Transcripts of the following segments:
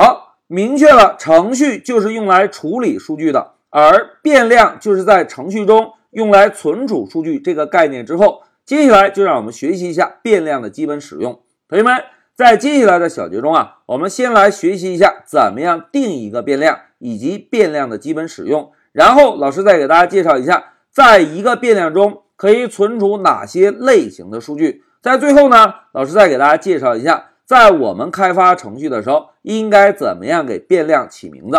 好，明确了程序就是用来处理数据的，而变量就是在程序中用来存储数据这个概念之后，接下来就让我们学习一下变量的基本使用。同学们，在接下来的小节中啊，我们先来学习一下怎么样定一个变量以及变量的基本使用，然后老师再给大家介绍一下，在一个变量中可以存储哪些类型的数据。在最后呢，老师再给大家介绍一下。在我们开发程序的时候，应该怎么样给变量起名字？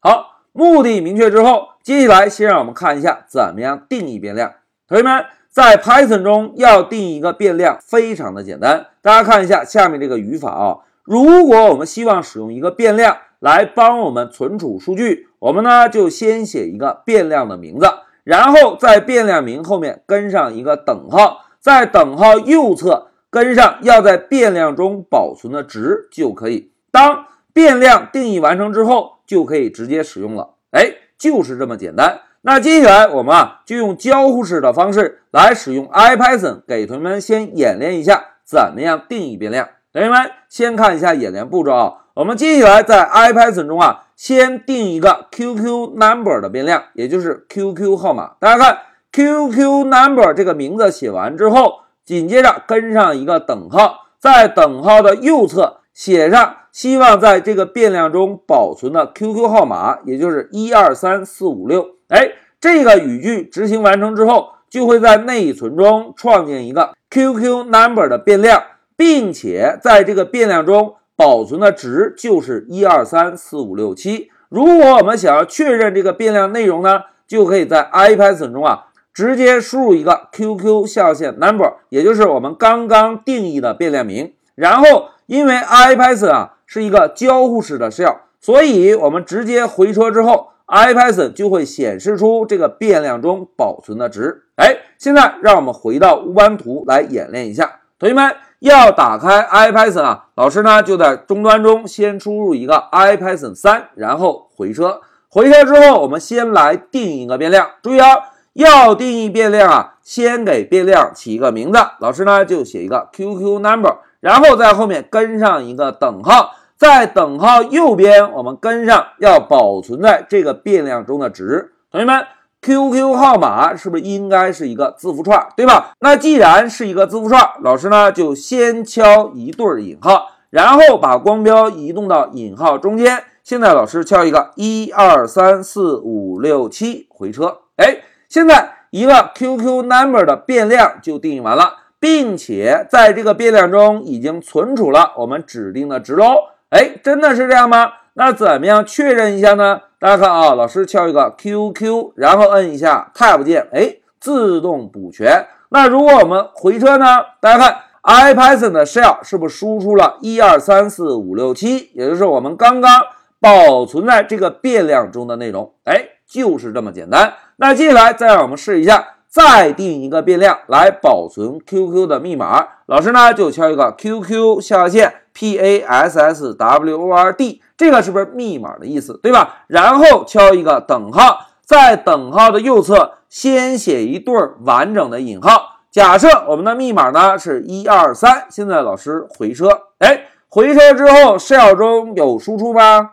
好，目的明确之后，接下来先让我们看一下怎么样定义变量。同学们，在 Python 中要定义一个变量非常的简单。大家看一下下面这个语法啊，如果我们希望使用一个变量来帮我们存储数据，我们呢就先写一个变量的名字，然后在变量名后面跟上一个等号，在等号右侧。跟上要在变量中保存的值就可以。当变量定义完成之后，就可以直接使用了。哎，就是这么简单。那接下来我们啊，就用交互式的方式来使用 IPython，给同学们先演练一下怎么样定义变量。同学们先看一下演练步骤啊。我们接下来在 IPython 中啊，先定一个 QQ number 的变量，也就是 QQ 号码。大家看 QQ number 这个名字写完之后。紧接着跟上一个等号，在等号的右侧写上希望在这个变量中保存的 QQ 号码，也就是一二三四五六。哎，这个语句执行完成之后，就会在内存中创建一个 QQ number 的变量，并且在这个变量中保存的值就是一二三四五六七。如果我们想要确认这个变量内容呢，就可以在 IPython 中啊。直接输入一个 QQ 下线 number，也就是我们刚刚定义的变量名。然后，因为 IPython 啊是一个交互式的 shell，所以我们直接回车之后，IPython 就会显示出这个变量中保存的值。哎，现在让我们回到乌班图来演练一下。同学们要打开 IPython 啊，老师呢就在终端中先输入一个 IPython 三，然后回车。回车之后，我们先来定一个变量。注意啊。要定义变量啊，先给变量起一个名字。老师呢就写一个 QQ number，然后在后面跟上一个等号，在等号右边我们跟上要保存在这个变量中的值。同学们，QQ 号码是不是应该是一个字符串，对吧？那既然是一个字符串，老师呢就先敲一对引号，然后把光标移动到引号中间。现在老师敲一个一二三四五六七回车，哎。现在一个 QQ number 的变量就定义完了，并且在这个变量中已经存储了我们指定的值喽。哎，真的是这样吗？那怎么样确认一下呢？大家看啊，老师敲一个 QQ，然后摁一下 Tab 键，哎，自动补全。那如果我们回车呢？大家看 IPython 的 shell 是不是输出了一二三四五六七，也就是我们刚刚保存在这个变量中的内容？哎，就是这么简单。那接下来再让我们试一下，再定一个变量来保存 QQ 的密码。老师呢就敲一个 QQ 下线 password，这个是不是密码的意思，对吧？然后敲一个等号，在等号的右侧先写一对完整的引号。假设我们的密码呢是一二三，现在老师回车，哎，回车之后 shell 中有输出吗？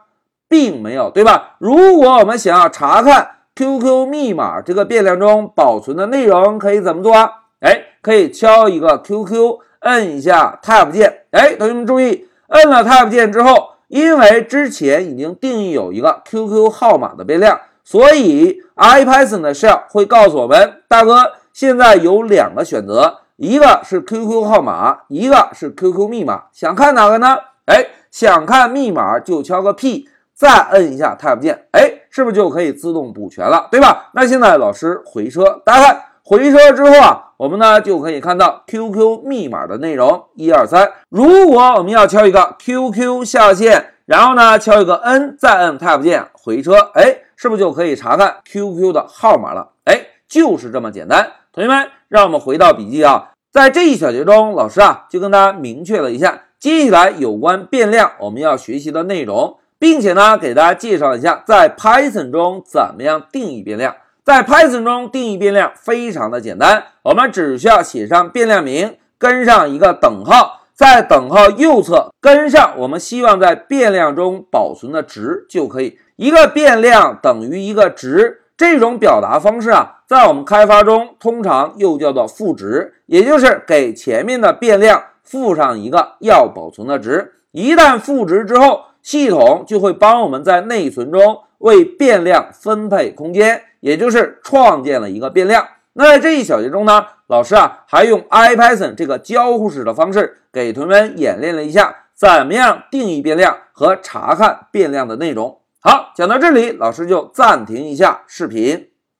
并没有，对吧？如果我们想要查看。QQ 密码这个变量中保存的内容可以怎么做啊？哎，可以敲一个 QQ，摁一下 Tab 键。哎，同学们注意，摁了 Tab 键之后，因为之前已经定义有一个 QQ 号码的变量，所以 IPython 的 shell 会告诉我们，大哥，现在有两个选择，一个是 QQ 号码，一个是 QQ 密码，想看哪个呢？哎，想看密码就敲个 P。再摁一下 Tab 键，哎，是不是就可以自动补全了，对吧？那现在老师回车，大家看回车之后啊，我们呢就可以看到 QQ 密码的内容一二三。如果我们要敲一个 QQ 下线，然后呢敲一个 N，再摁 Tab 键回车，哎，是不是就可以查看 QQ 的号码了？哎，就是这么简单。同学们，让我们回到笔记啊，在这一小节中，老师啊就跟大家明确了一下接下来有关变量我们要学习的内容。并且呢，给大家介绍一下，在 Python 中怎么样定义变量。在 Python 中定义变量非常的简单，我们只需要写上变量名，跟上一个等号，在等号右侧跟上我们希望在变量中保存的值就可以。一个变量等于一个值，这种表达方式啊，在我们开发中通常又叫做赋值，也就是给前面的变量赋上一个要保存的值。一旦赋值之后，系统就会帮我们在内存中为变量分配空间，也就是创建了一个变量。那在这一小节中呢，老师啊还用 IPython 这个交互式的方式给同学们演练了一下，怎么样定义变量和查看变量的内容。好，讲到这里，老师就暂停一下视频。